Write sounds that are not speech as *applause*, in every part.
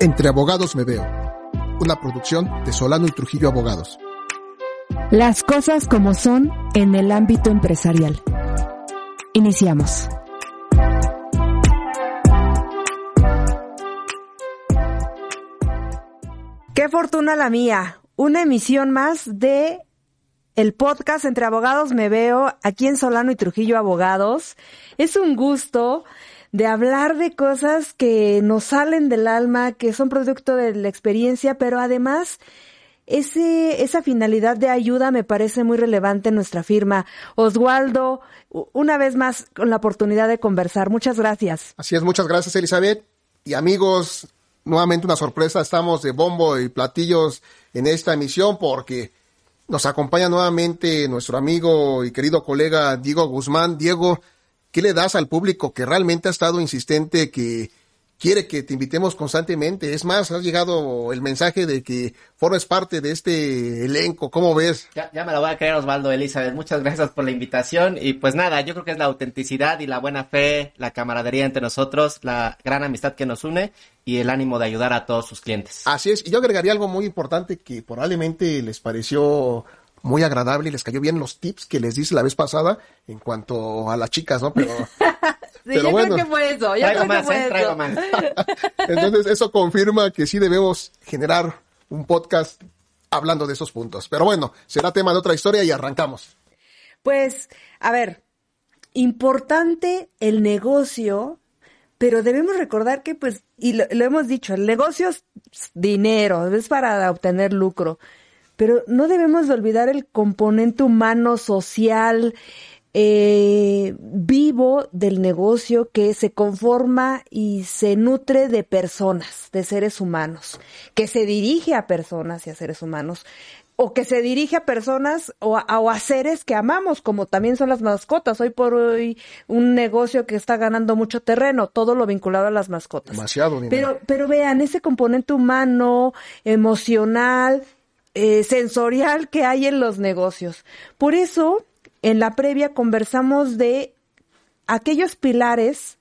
Entre Abogados Me Veo, una producción de Solano y Trujillo Abogados. Las cosas como son en el ámbito empresarial. Iniciamos. Qué fortuna la mía. Una emisión más de el podcast Entre Abogados Me Veo aquí en Solano y Trujillo Abogados. Es un gusto de hablar de cosas que nos salen del alma, que son producto de la experiencia, pero además ese, esa finalidad de ayuda me parece muy relevante en nuestra firma. Oswaldo, una vez más con la oportunidad de conversar. Muchas gracias. Así es, muchas gracias Elizabeth. Y amigos, nuevamente una sorpresa, estamos de bombo y platillos en esta emisión porque nos acompaña nuevamente nuestro amigo y querido colega Diego Guzmán. Diego, ¿qué le das al público que realmente ha estado insistente que quiere que te invitemos constantemente. Es más, has llegado el mensaje de que formes parte de este elenco. ¿Cómo ves? Ya, ya me lo voy a creer, Osvaldo Elizabeth. Muchas gracias por la invitación. Y pues nada, yo creo que es la autenticidad y la buena fe, la camaradería entre nosotros, la gran amistad que nos une y el ánimo de ayudar a todos sus clientes. Así es. Y yo agregaría algo muy importante que probablemente les pareció muy agradable y les cayó bien los tips que les dice la vez pasada en cuanto a las chicas, ¿no? Pero, *laughs* *laughs* pero bueno. creo que fue eso. Yo traigo más, ¿eh? Traigo más. *laughs* Entonces, eso confirma que sí debemos generar un podcast hablando de esos puntos. Pero bueno, será tema de otra historia y arrancamos. Pues, a ver, importante el negocio, pero debemos recordar que, pues, y lo, lo hemos dicho, el negocio es dinero, es para obtener lucro pero no debemos de olvidar el componente humano, social, eh, vivo del negocio que se conforma y se nutre de personas, de seres humanos, que se dirige a personas y a seres humanos, o que se dirige a personas o a, o a, seres que amamos, como también son las mascotas. Hoy por hoy un negocio que está ganando mucho terreno, todo lo vinculado a las mascotas. Demasiado dinero. Pero, pero vean, ese componente humano, emocional, eh, sensorial que hay en los negocios. Por eso, en la previa conversamos de aquellos pilares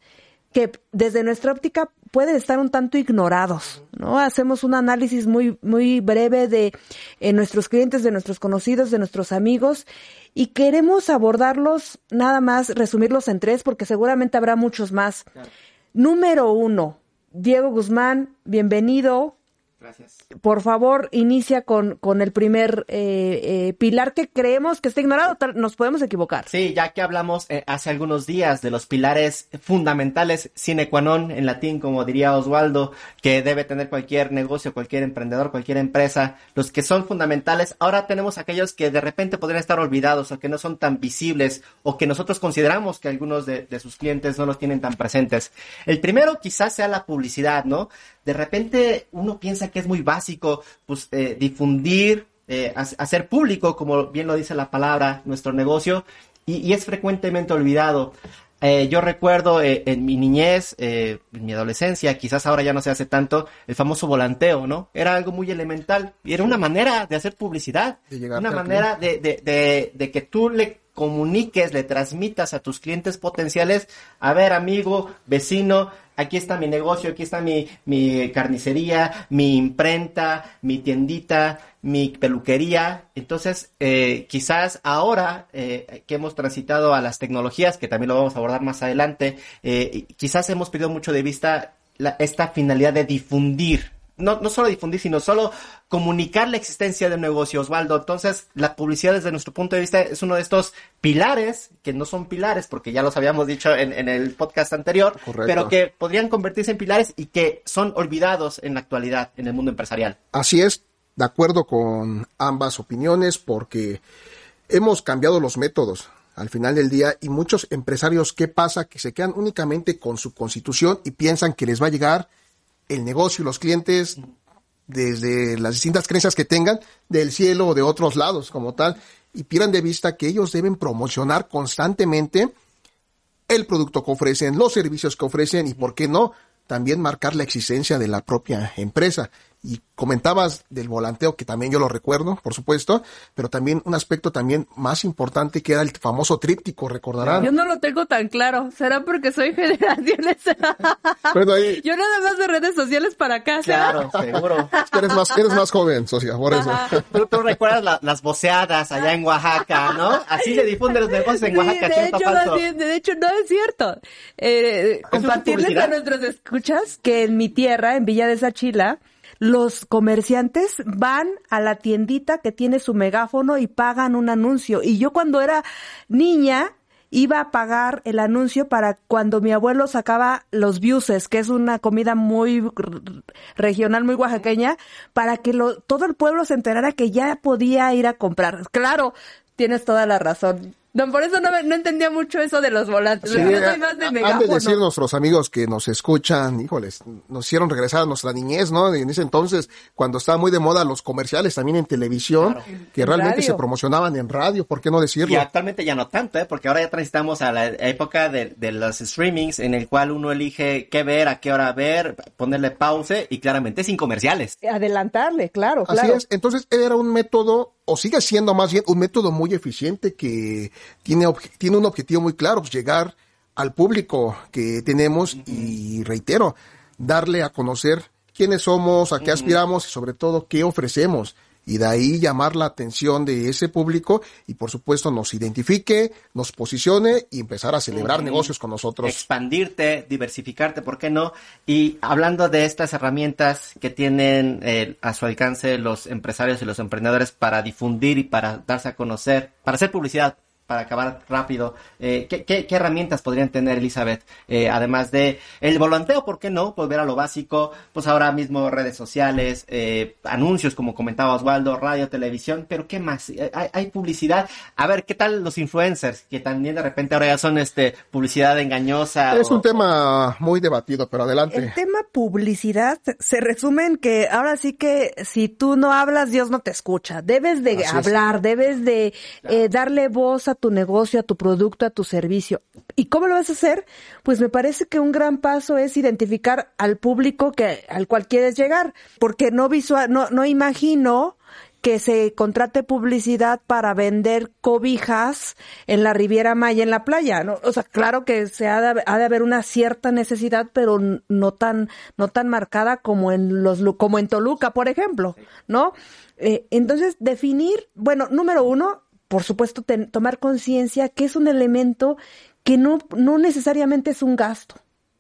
que desde nuestra óptica pueden estar un tanto ignorados, ¿no? Hacemos un análisis muy, muy breve de eh, nuestros clientes, de nuestros conocidos, de nuestros amigos y queremos abordarlos, nada más resumirlos en tres porque seguramente habrá muchos más. Número uno, Diego Guzmán, bienvenido. Gracias. Por favor, inicia con, con el primer eh, eh, pilar que creemos que está ignorado. Nos podemos equivocar. Sí, ya que hablamos eh, hace algunos días de los pilares fundamentales sine qua non, en latín, como diría Oswaldo, que debe tener cualquier negocio, cualquier emprendedor, cualquier empresa, los que son fundamentales. Ahora tenemos aquellos que de repente podrían estar olvidados o que no son tan visibles o que nosotros consideramos que algunos de, de sus clientes no los tienen tan presentes. El primero quizás sea la publicidad, ¿no? De repente uno piensa que es muy básico, pues eh, difundir, eh, hacer público, como bien lo dice la palabra, nuestro negocio, y, y es frecuentemente olvidado. Eh, yo recuerdo eh, en mi niñez, eh, en mi adolescencia, quizás ahora ya no se hace tanto, el famoso volanteo, ¿no? Era algo muy elemental y era una manera de hacer publicidad, una manera de, de, de, de que tú le comuniques, le transmitas a tus clientes potenciales, a ver amigo, vecino, aquí está mi negocio, aquí está mi, mi carnicería, mi imprenta, mi tiendita, mi peluquería. Entonces, eh, quizás ahora eh, que hemos transitado a las tecnologías, que también lo vamos a abordar más adelante, eh, quizás hemos perdido mucho de vista esta finalidad de difundir no, no solo difundir, sino solo comunicar la existencia de un negocio, Osvaldo. Entonces, la publicidad desde nuestro punto de vista es uno de estos pilares, que no son pilares, porque ya los habíamos dicho en, en el podcast anterior, Correcto. pero que podrían convertirse en pilares y que son olvidados en la actualidad en el mundo empresarial. Así es, de acuerdo con ambas opiniones, porque hemos cambiado los métodos al final del día y muchos empresarios, ¿qué pasa? Que se quedan únicamente con su constitución y piensan que les va a llegar el negocio los clientes desde las distintas creencias que tengan del cielo o de otros lados como tal y pierdan de vista que ellos deben promocionar constantemente el producto que ofrecen, los servicios que ofrecen y por qué no también marcar la existencia de la propia empresa. Y comentabas del volanteo, que también yo lo recuerdo, por supuesto, pero también un aspecto también más importante que era el famoso tríptico, recordarán. Yo no lo tengo tan claro. ¿Será porque soy generaciones? *laughs* Bueno, ahí, Yo nada más de redes sociales para acá. Claro, *laughs* seguro. es que eres más, eres más joven, socia, por eso. ¿Tú, tú recuerdas la- las voceadas allá en Oaxaca, ¿no? Así se difunden los negocios en Sí, Oaxaca, de ¿cierto, hecho, falso? bien, de hecho, no es cierto. Eh, compartirles a nuestros escuchas que en mi tierra, en Villa de Sachila, los comerciantes van a la tiendita que tiene su megáfono y pagan un anuncio. Y yo cuando era niña iba a pagar el anuncio para cuando mi abuelo sacaba los biuses, que es una comida muy regional, muy oaxaqueña, para que lo, todo el pueblo se enterara que ya podía ir a comprar. Claro, tienes toda la razón. No, por eso no, me- no entendía mucho eso de los volantes. Sí, Yo soy eh, más de han de megáfono. decir nuestros amigos que nos escuchan, híjoles, nos hicieron regresar a nuestra niñez, ¿no? En ese entonces, cuando estaba muy de moda los comerciales también en televisión, que En realmente radio. se promocionaban en radio, ¿por qué no Y decirlo? actualmente ya no tanto, ¿eh? Porque ahora ya transitamos a la época de, de los streamings en el cual uno elige qué ver, a qué hora ver, ponerle pause y claramente sin comerciales. Adelantarle, claro, Así claro. es, entonces era un método, o sigue siendo más bien un método muy eficiente que tiene, tiene un objetivo muy claro, pues llegar al público que tenemos y reitero, darle a conocer quiénes somos, a qué aspiramos y sobre todo qué ofrecemos. Y de ahí llamar la atención de ese público y por supuesto nos identifique, nos posicione y empezar a celebrar negocios con nosotros. Expandirte, diversificarte, ¿por qué no? Y hablando de estas herramientas que tienen eh, a su alcance los empresarios y los emprendedores para difundir y para darse a conocer, para hacer publicidad, para acabar rápido, eh, ¿qué, qué, qué herramientas podrían tener, Elizabeth? Eh, además de el volanteo, ¿por qué no? Volver a lo básico, pues ahora mismo redes sociales, eh, anuncios, como comentaba Osvaldo, radio, televisión, pero ¿qué más? Eh, Hay, hay publicidad. A ver, ¿qué tal los influencers? Que también de repente ahora ya son este publicidad engañosa. Es o- un tema muy debatido, pero adelante. El tema publicidad se resume en que ahora sí que si tú no hablas, Dios no te escucha. Debes de Así es. hablar, debes de eh, darle voz a tu negocio, a tu producto, a tu servicio. ¿Y cómo lo vas a hacer? Pues me parece que un gran paso es identificar al público que al cual quieres llegar, porque no visual, no, no imagino que se contrate publicidad para vender cobijas en la Riviera Maya en la playa, ¿no? O sea, claro que se ha de, ha de haber una cierta necesidad, pero no tan no tan marcada como en los como en Toluca, por ejemplo, ¿no? Eh, entonces definir, bueno, número uno, por supuesto, ten- tomar conciencia que es un elemento que no no necesariamente es un gasto.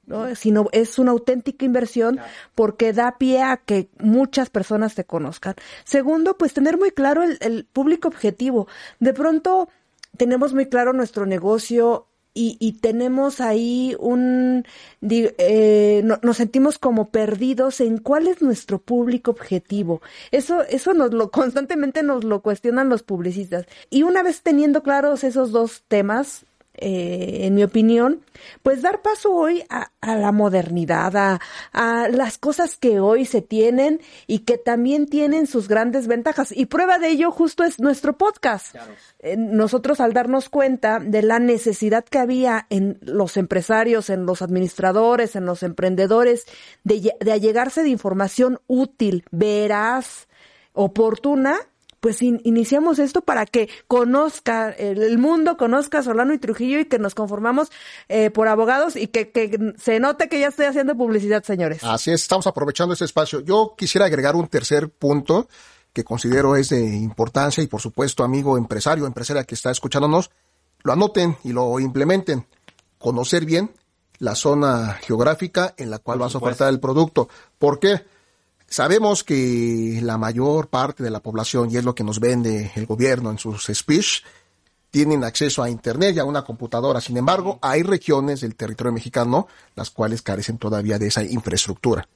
¿no? sino es una auténtica inversión porque da pie a que muchas personas te conozcan. Segundo, pues tener muy claro el, el público objetivo. De pronto tenemos muy claro nuestro negocio y, y tenemos ahí un, eh, no- nos sentimos como perdidos en cuál es nuestro público objetivo. Eso, eso nos lo, *laughs* constantemente nos lo cuestionan los publicistas. Y una vez teniendo claros esos dos temas, eh, en mi opinión, pues dar paso hoy a, a la modernidad, a, a las cosas que hoy se tienen y que también tienen sus grandes ventajas. Y prueba de ello justo es nuestro podcast. Eh, nosotros al darnos cuenta de la necesidad que había en los empresarios, en los administradores, en los emprendedores, de, de allegarse de información útil, veraz, oportuna, pues in- iniciamos esto para que conozca el, mundo, conozca Solano y Trujillo y que nos conformamos eh, por abogados y que, que se note que ya estoy haciendo publicidad, señores. Así es, estamos aprovechando este espacio. Yo quisiera agregar un tercer punto que considero es de importancia y por supuesto, amigo empresario, empresaria que está escuchándonos, lo anoten y lo implementen. Conocer bien la zona geográfica en la cual vas a ofertar el producto. ¿Por qué? Sabemos que la mayor parte de la población, y es lo que nos vende el gobierno en sus speech, tienen acceso a Internet y a una computadora. Sin embargo, hay regiones del territorio mexicano las cuales carecen todavía de esa infraestructura.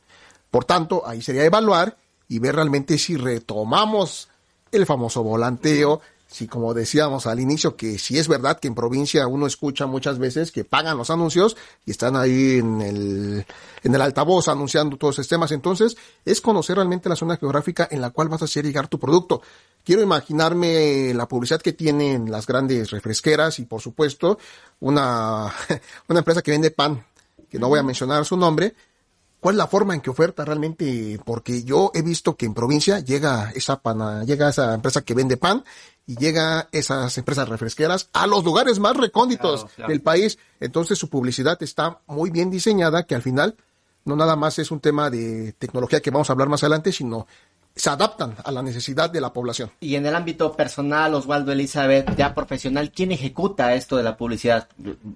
Por tanto, ahí sería evaluar y ver realmente si retomamos el famoso volanteo, si como decíamos al inicio, que si es verdad que en provincia uno escucha muchas veces que pagan los anuncios y están ahí en el, en el altavoz anunciando todos esos temas, entonces es conocer realmente la zona geográfica en la cual vas a hacer llegar tu producto. Quiero imaginarme la publicidad que tienen las grandes refresqueras y por supuesto una, *laughs* una empresa que vende pan, que no voy a mencionar su nombre, cuál es la forma en que oferta realmente, porque yo he visto que en provincia llega esa pana, llega esa empresa que vende pan y llega esas empresas refresqueras a los lugares más recónditos del país. Entonces su publicidad está muy bien diseñada que al final no nada más es un tema de tecnología que vamos a hablar más adelante, sino se adaptan a la necesidad de la población. Y en el ámbito personal, Osvaldo Elizabeth, ya profesional, ¿quién ejecuta esto de la publicidad?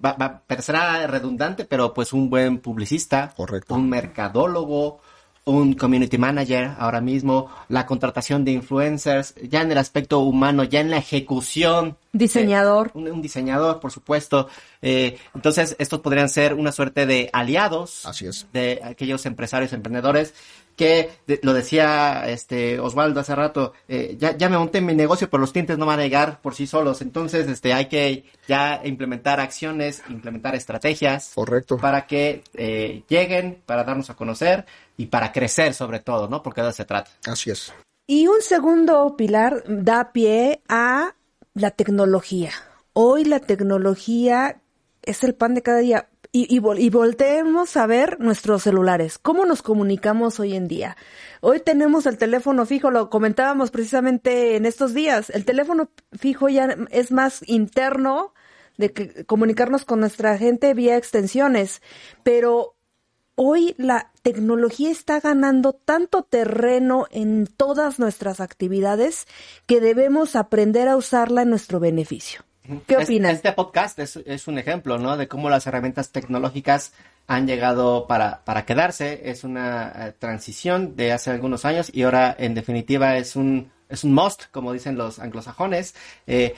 Va, va, será redundante, pero pues un buen publicista, Correcto. un mercadólogo, un community manager ahora mismo, la contratación de influencers, ya en el aspecto humano, ya en la ejecución. Diseñador. Eh, un, un, diseñador, por supuesto. Eh, entonces, estos podrían ser una suerte de aliados. Así es. De aquellos empresarios, emprendedores que de, lo decía este Osvaldo hace rato, eh, ya, ya me monté en mi negocio, pero los clientes no van a llegar por sí solos. Entonces, este, hay que ya implementar acciones, implementar estrategias. Correcto. Para que eh, lleguen, para darnos a conocer y para crecer sobre todo, ¿no? Porque de eso se trata. Así es. Y un segundo pilar da pie a la tecnología. Hoy la tecnología es el pan de cada día. Y, y, y, volteemos a ver nuestros celulares. ¿Cómo nos comunicamos hoy en día? Hoy tenemos el teléfono fijo, lo comentábamos precisamente en estos días. El teléfono fijo ya es más interno de que comunicarnos con nuestra gente vía extensiones. Pero hoy la tecnología está ganando tanto terreno en todas nuestras actividades que debemos aprender a usarla en nuestro beneficio. ¿Qué opinas? Este podcast es, es, un ejemplo, ¿no? De cómo las herramientas tecnológicas han llegado para, para quedarse. Es una uh, transición de hace algunos años y ahora, en definitiva, es un, es un must, como dicen los anglosajones. Eh,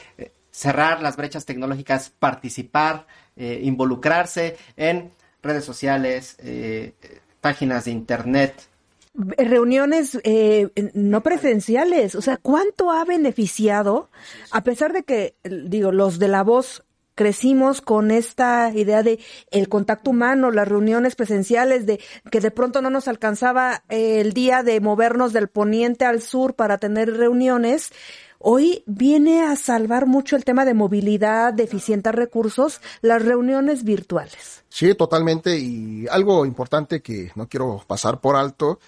cerrar las brechas tecnológicas, participar, eh, involucrarse en redes sociales, eh, páginas de internet, reuniones eh, no presenciales. O sea, ¿cuánto ha beneficiado? A pesar de que, digo, los de la voz crecimos con esta idea de el contacto humano, las reuniones presenciales, de que de pronto no nos alcanzaba el día de movernos del poniente al sur para tener reuniones. Hoy viene a salvar mucho el tema de movilidad, de eficientes recursos, las reuniones virtuales. Sí, totalmente. Y algo importante que no quiero pasar por alto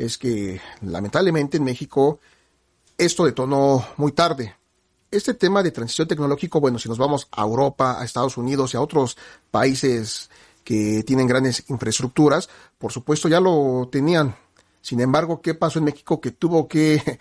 es que lamentablemente en México esto detonó muy tarde. Este tema de transición tecnológico, bueno, si nos vamos a Europa, a Estados Unidos y a otros países que tienen grandes infraestructuras, por supuesto ya lo tenían. Sin embargo, ¿qué pasó en México? Que tuvo que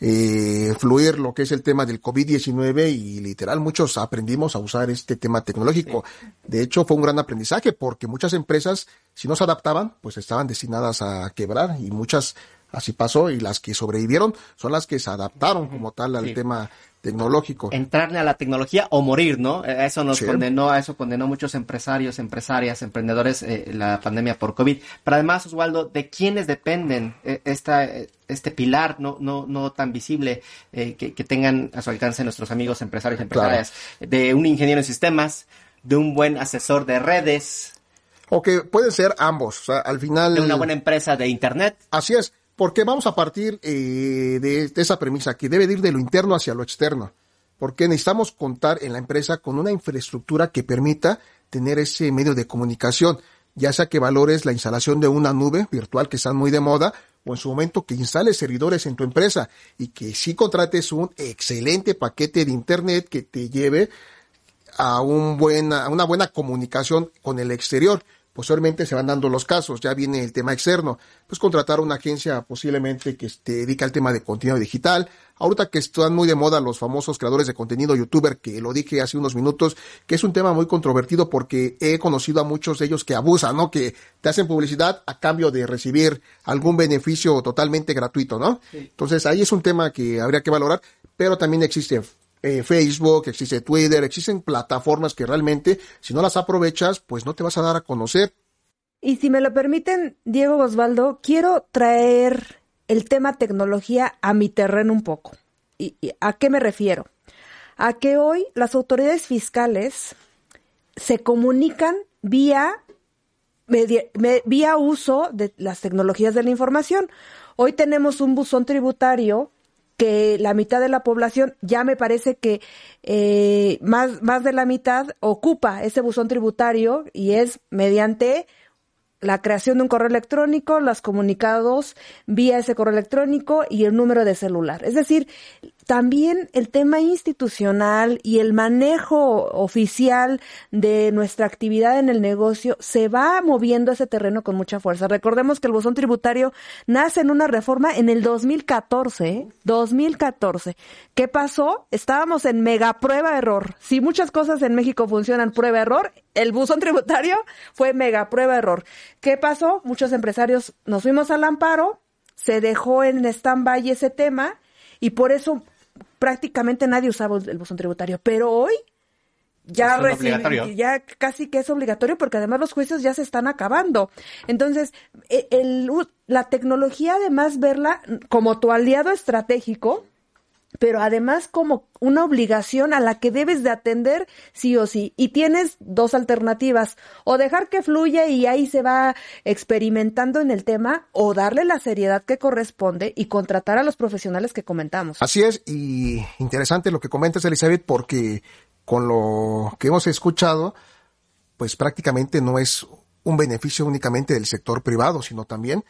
eh, fluir lo que es el tema del COVID-19 y literal muchos aprendimos a usar este tema tecnológico. De hecho, fue un gran aprendizaje porque muchas empresas, si no se adaptaban, pues estaban destinadas a quebrar y muchas así pasó y las que sobrevivieron son las que se adaptaron como tal al sí. tema tecnológico. Entrarle a la tecnología o morir, ¿no? Eso nos sí. condenó, a eso condenó muchos empresarios, empresarias, emprendedores eh, la pandemia por COVID. Pero además, Osvaldo, ¿de quiénes dependen eh, esta, este pilar no, no, no tan visible eh, que, que, tengan a su alcance nuestros amigos empresarios y empresarias? Claro. De un ingeniero en sistemas, de un buen asesor de redes. O que pueden ser ambos, o sea, al final... De una buena empresa de Internet. Así es porque vamos a partir eh, de, esa premisa que debe ir de lo interno hacia lo externo, porque necesitamos contar en la empresa con una infraestructura que permita tener ese medio de comunicación, ya sea que valores la instalación de una nube virtual que están muy de moda, o en su momento que instales servidores en tu empresa y que sí contrates un excelente paquete de internet que te lleve a, un buena, a una buena comunicación con el exterior posteriormente se van dando los casos, ya viene el tema externo, pues contratar una agencia posiblemente que se dedica al tema de contenido digital, ahorita que están muy de moda los famosos creadores de contenido youtuber, que lo dije hace unos minutos, que es un tema muy controvertido porque he conocido a muchos de ellos que abusan, ¿no? Que te hacen publicidad a cambio de recibir algún beneficio totalmente gratuito, ¿no? Sí. Entonces ahí es un tema que habría que valorar, pero también existe eh, Facebook, existe Twitter, existen plataformas que realmente, si no las aprovechas, pues no te vas a dar a conocer. Y si me lo permiten, Diego Osvaldo, quiero traer el tema tecnología a mi terreno un poco. ¿Y, a qué me refiero? A que hoy las autoridades fiscales se comunican vía, vía uso de las tecnologías de la información. Hoy tenemos un buzón tributario que la mitad de la población, ya me parece que eh, más, más de la mitad ocupa ese buzón tributario y es mediante la creación de un correo electrónico, los comunicados vía ese correo electrónico y el número de celular. Es decir, también el tema institucional y el manejo oficial de nuestra actividad en el negocio se va moviendo ese terreno con mucha fuerza. Recordemos que el buzón tributario nace en una reforma en el 2014, 2014. ¿eh? ¿Qué pasó? Estábamos en mega prueba error. Si muchas cosas en México funcionan prueba error, el buzón tributario fue mega prueba error. ¿Qué pasó? Muchos empresarios nos fuimos al amparo, se dejó en stand-by ese tema y por eso prácticamente nadie usaba el buzón tributario, pero hoy ya, ya casi que es obligatorio porque además los juicios ya se están acabando. Entonces, e, el, la tecnología además verla como tu aliado estratégico, pero además como una obligación a la que debes de atender sí o sí. Y tienes dos alternativas, o dejar que fluya y ahí se va experimentando en el tema, o darle la seriedad que corresponde y contratar a los profesionales que comentamos. Así es, y interesante lo que comentas, Elizabeth, porque con lo que hemos escuchado, pues prácticamente no es un beneficio únicamente del sector privado, sino también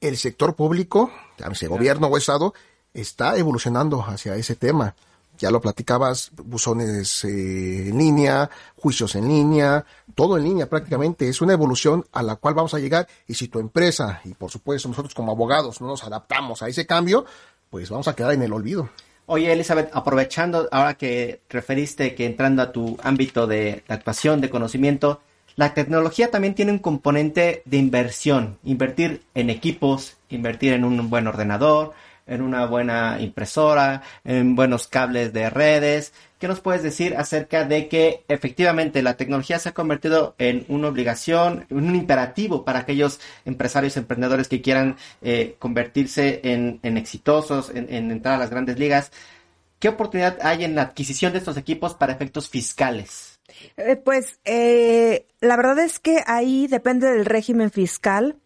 el sector público, llámese gobierno o Estado, está evolucionando hacia ese tema. Ya lo platicabas, buzones eh, en línea, juicios en línea, todo en línea prácticamente. Es una evolución a la cual vamos a llegar y si tu empresa y por supuesto nosotros como abogados no nos adaptamos a ese cambio, pues vamos a quedar en el olvido. Oye, Elizabeth, aprovechando ahora que referiste que entrando a tu ámbito de, de actuación, de conocimiento, la tecnología también tiene un componente de inversión, invertir en equipos, invertir en un buen ordenador, en una buena impresora, en buenos cables de redes. ¿Qué nos puedes decir acerca de que efectivamente la tecnología se ha convertido en una obligación, en un imperativo para aquellos empresarios, emprendedores que quieran eh, convertirse en, exitosos, en, entrar a las grandes ligas? ¿Qué oportunidad hay en la adquisición de estos equipos para efectos fiscales? Eh, pues eh, la verdad es que ahí depende del régimen fiscal.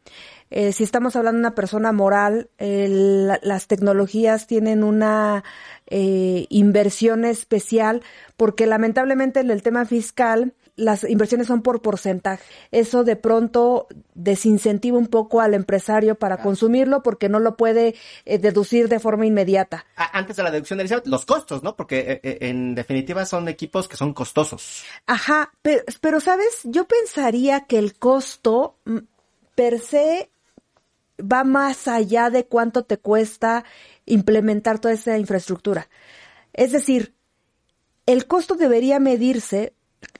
Eh, si estamos hablando de una persona moral, las tecnologías tienen una eh, inversión especial porque lamentablemente en el tema fiscal las inversiones son por porcentaje. Eso de pronto desincentiva un poco al empresario para consumirlo porque no lo puede eh, deducir de forma inmediata. Antes de la deducción de los costos, ¿no? Porque en definitiva son equipos que son costosos. Ajá, pero, pero sabes, yo pensaría que el costo mm, per se va más allá de cuánto te cuesta implementar toda esa infraestructura. Es decir, el costo debería medirse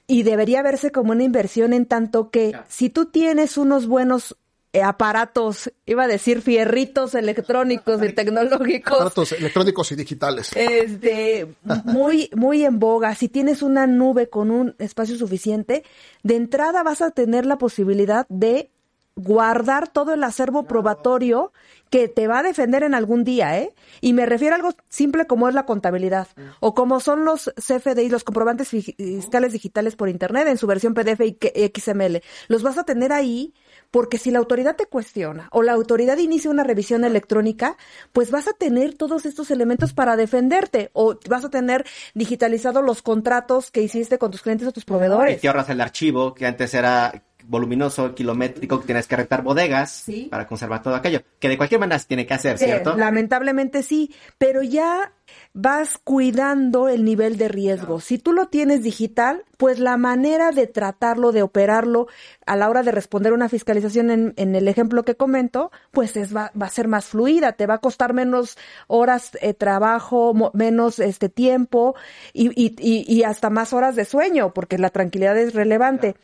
y debería verse como una inversión en tanto que si tú tienes unos buenos eh, aparatos, iba a decir fierritos electrónicos y *laughs* tecnológicos. Aparatos electrónicos y digitales. Este, muy, muy en boga. Si tienes una nube con un espacio suficiente, de entrada vas a tener la posibilidad de guardar todo el acervo probatorio que te va a defender en algún día, ¿eh? Y me refiero a algo simple como es la contabilidad o como son los CFDI, los comprobantes fiscales digitales por internet en su versión PDF y XML. Los vas a tener ahí porque si la autoridad te cuestiona o la autoridad inicia una revisión electrónica, pues vas a tener todos estos elementos para defenderte o vas a tener digitalizados los contratos que hiciste con tus clientes o tus proveedores. Y te ahorras el archivo que antes era voluminoso, kilométrico, que tienes que rentar bodegas para conservar todo aquello, que de cualquier manera se tiene que hacer, ¿cierto? lamentablemente sí, pero ya vas cuidando el nivel de riesgo. Si tú lo tienes digital, pues la manera de tratarlo, de operarlo a la hora de responder una fiscalización en, en el ejemplo que comento, pues es, va, va, a ser más fluida, te va a costar menos horas de trabajo, menos este tiempo y, y, y, hasta más horas de sueño, porque la tranquilidad es relevante.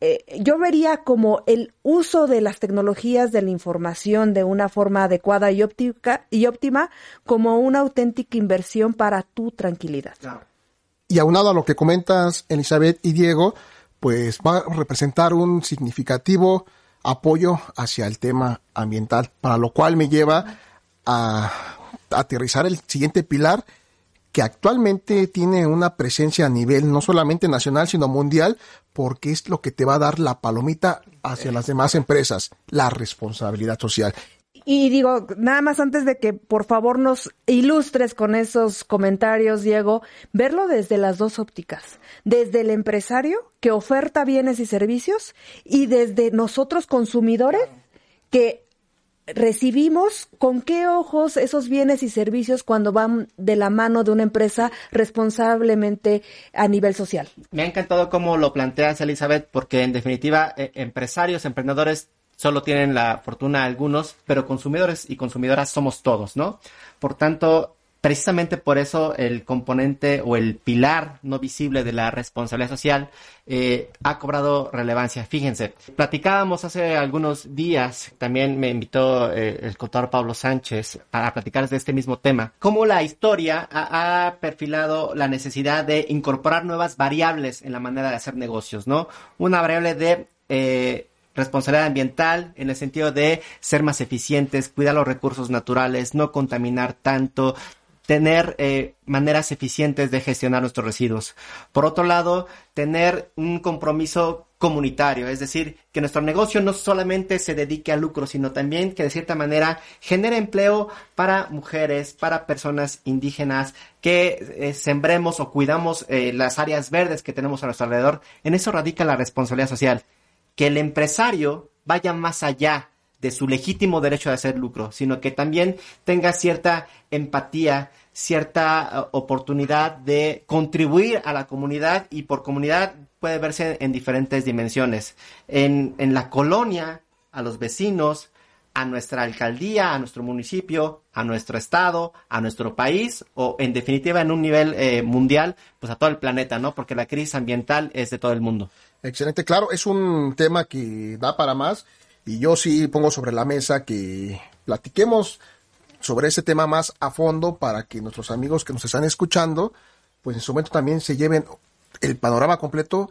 Eh, yo vería como el uso de las tecnologías de la información de una forma adecuada y, óptica, y óptima como una auténtica inversión para tu tranquilidad. Y aunado a lo que comentas, Elizabeth y Diego, pues va a representar un significativo apoyo hacia el tema ambiental, para lo cual me lleva a aterrizar el siguiente pilar que actualmente tiene una presencia a nivel no solamente nacional, sino mundial, porque es lo que te va a dar la palomita hacia las demás empresas, la responsabilidad social. Y digo, nada más antes de que por favor nos ilustres con esos comentarios, Diego, verlo desde las dos ópticas, desde el empresario que oferta bienes y servicios y desde nosotros consumidores que recibimos con qué ojos esos bienes y servicios cuando van de la mano de una empresa responsablemente a nivel social. Me ha encantado cómo lo planteas, Elizabeth, porque en definitiva, eh, empresarios, emprendedores solo tienen la fortuna algunos, pero consumidores y consumidoras somos todos, ¿no? Por tanto, precisamente por eso el componente o el pilar no visible de la responsabilidad social eh, ha cobrado relevancia. Fíjense, platicábamos hace algunos días, también me invitó eh, el contador Pablo Sánchez para platicar de este mismo tema, cómo la historia ha, perfilado la necesidad de incorporar nuevas variables en la manera de hacer negocios, ¿no? Una variable de... Eh, responsabilidad ambiental en el sentido de ser más eficientes, cuidar los recursos naturales, no contaminar tanto, tener eh, maneras eficientes de gestionar nuestros residuos. Por otro lado, tener un compromiso comunitario, es decir, que nuestro negocio no solamente se dedique al lucro, sino también que de cierta manera genere empleo para mujeres, para personas indígenas, que eh, sembremos o cuidamos eh, las áreas verdes que tenemos a nuestro alrededor. En eso radica la responsabilidad social, que el empresario vaya más allá de su legítimo derecho de hacer lucro, sino que también tenga cierta empatía, cierta eh, oportunidad de contribuir a la comunidad y por comunidad puede verse en diferentes dimensiones. En, en la colonia, a los vecinos, a nuestra alcaldía, a nuestro municipio, a nuestro estado, a nuestro país o en definitiva en un nivel eh, mundial, pues a todo el planeta, ¿no? Porque la crisis ambiental es de todo el mundo. Excelente, claro, es un tema que da para más y yo sí pongo sobre la mesa que platiquemos sobre ese tema más a fondo para que nuestros amigos que nos están escuchando, pues en su momento también se lleven el panorama completo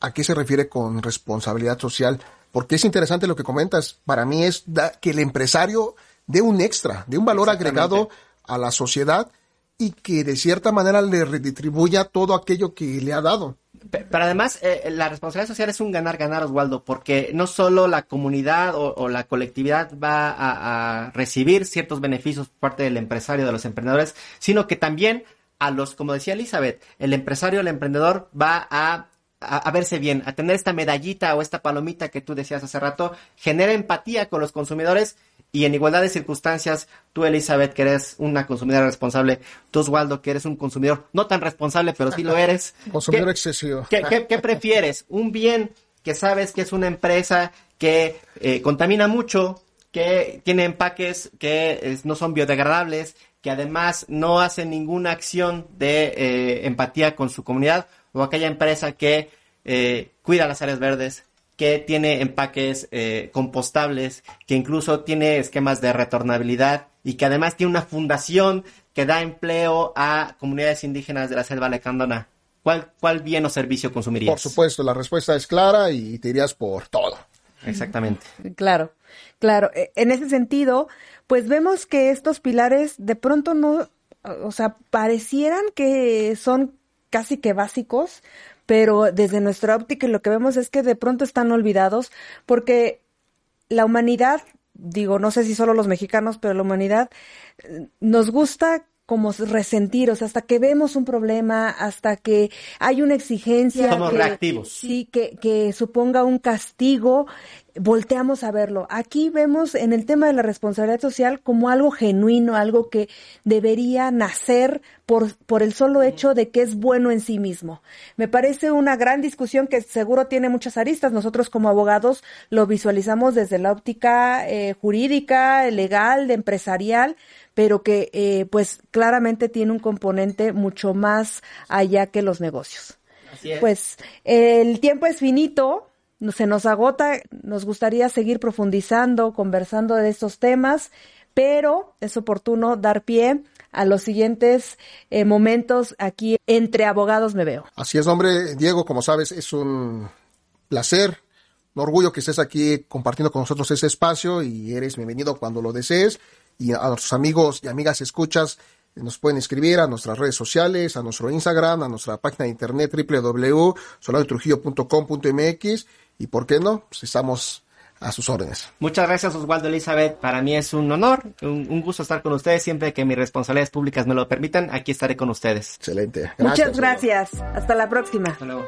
a qué se refiere con responsabilidad social, porque es interesante lo que comentas. Para mí es que el empresario dé un extra, dé un valor agregado a la sociedad y que de cierta manera le redistribuya todo aquello que le ha dado. Pero además, eh, la responsabilidad social es un ganar-ganar, Oswaldo, porque no solo la comunidad o, la colectividad va a, recibir ciertos beneficios por parte del empresario, de los emprendedores, sino que también a los, como decía Elizabeth, el empresario, el emprendedor va a, a, verse bien, a tener esta medallita o esta palomita que tú decías hace rato, genera empatía con los consumidores y en igualdad de circunstancias, tú, Elizabeth, que eres una consumidora responsable, tú, Oswaldo, que eres un consumidor no tan responsable, pero sí lo *laughs* eres. consumidor excesivo. ¿qué, prefieres? ¿Un bien que sabes que es una empresa que eh, contamina mucho, que tiene empaques que no son biodegradables, que además no hace ninguna acción de eh, empatía con su comunidad, o aquella empresa que eh, cuida las áreas verdes, que tiene empaques eh, compostables, que incluso tiene esquemas de retornabilidad y que además tiene una fundación que da empleo a comunidades indígenas de la selva lecandona. ¿Cuál, ¿Cuál bien o servicio consumirías? Por supuesto, la respuesta es clara y te irías por todo. Exactamente. Claro, claro. E, en ese sentido, pues vemos que estos pilares de pronto no, o sea, parecieran que son casi que básicos, pero desde nuestra óptica lo que vemos es que de pronto están olvidados porque la humanidad, digo, no sé si solo los mexicanos, pero la humanidad eh, nos gusta como resentir, o sea, hasta que vemos un problema, hasta que hay una exigencia. Somos reactivos. Sí, que, que suponga un castigo, volteamos a verlo. Aquí vemos en el tema de la responsabilidad social como algo genuino, algo que debería nacer por, por el solo hecho de que es bueno en sí mismo. Me parece una gran discusión que seguro tiene muchas aristas. Nosotros como abogados lo visualizamos desde la óptica eh, jurídica, legal, empresarial, pero que eh, pues claramente tiene un componente mucho más allá que los negocios. Pues el tiempo es finito, se nos agota, nos gustaría seguir profundizando, conversando de estos temas, pero es oportuno dar pie a los siguientes eh, momentos aquí entre abogados me veo. Así es, hombre, Diego, como sabes, es un placer, un orgullo que estés aquí compartiendo con nosotros ese espacio y eres bienvenido cuando lo desees y a nuestros amigos y amigas escuchas nos pueden escribir a nuestras redes sociales, a nuestro Instagram, a nuestra página de internet www.soladotrujillo.com.mx y por qué no, pues estamos a sus órdenes. Muchas gracias Oswaldo Elizabeth, para mí es un honor, un, un, gusto estar con ustedes, siempre que mis responsabilidades públicas me lo permitan, aquí estaré con ustedes. Excelente. Gracias, Muchas gracias, hasta la próxima. Hasta luego.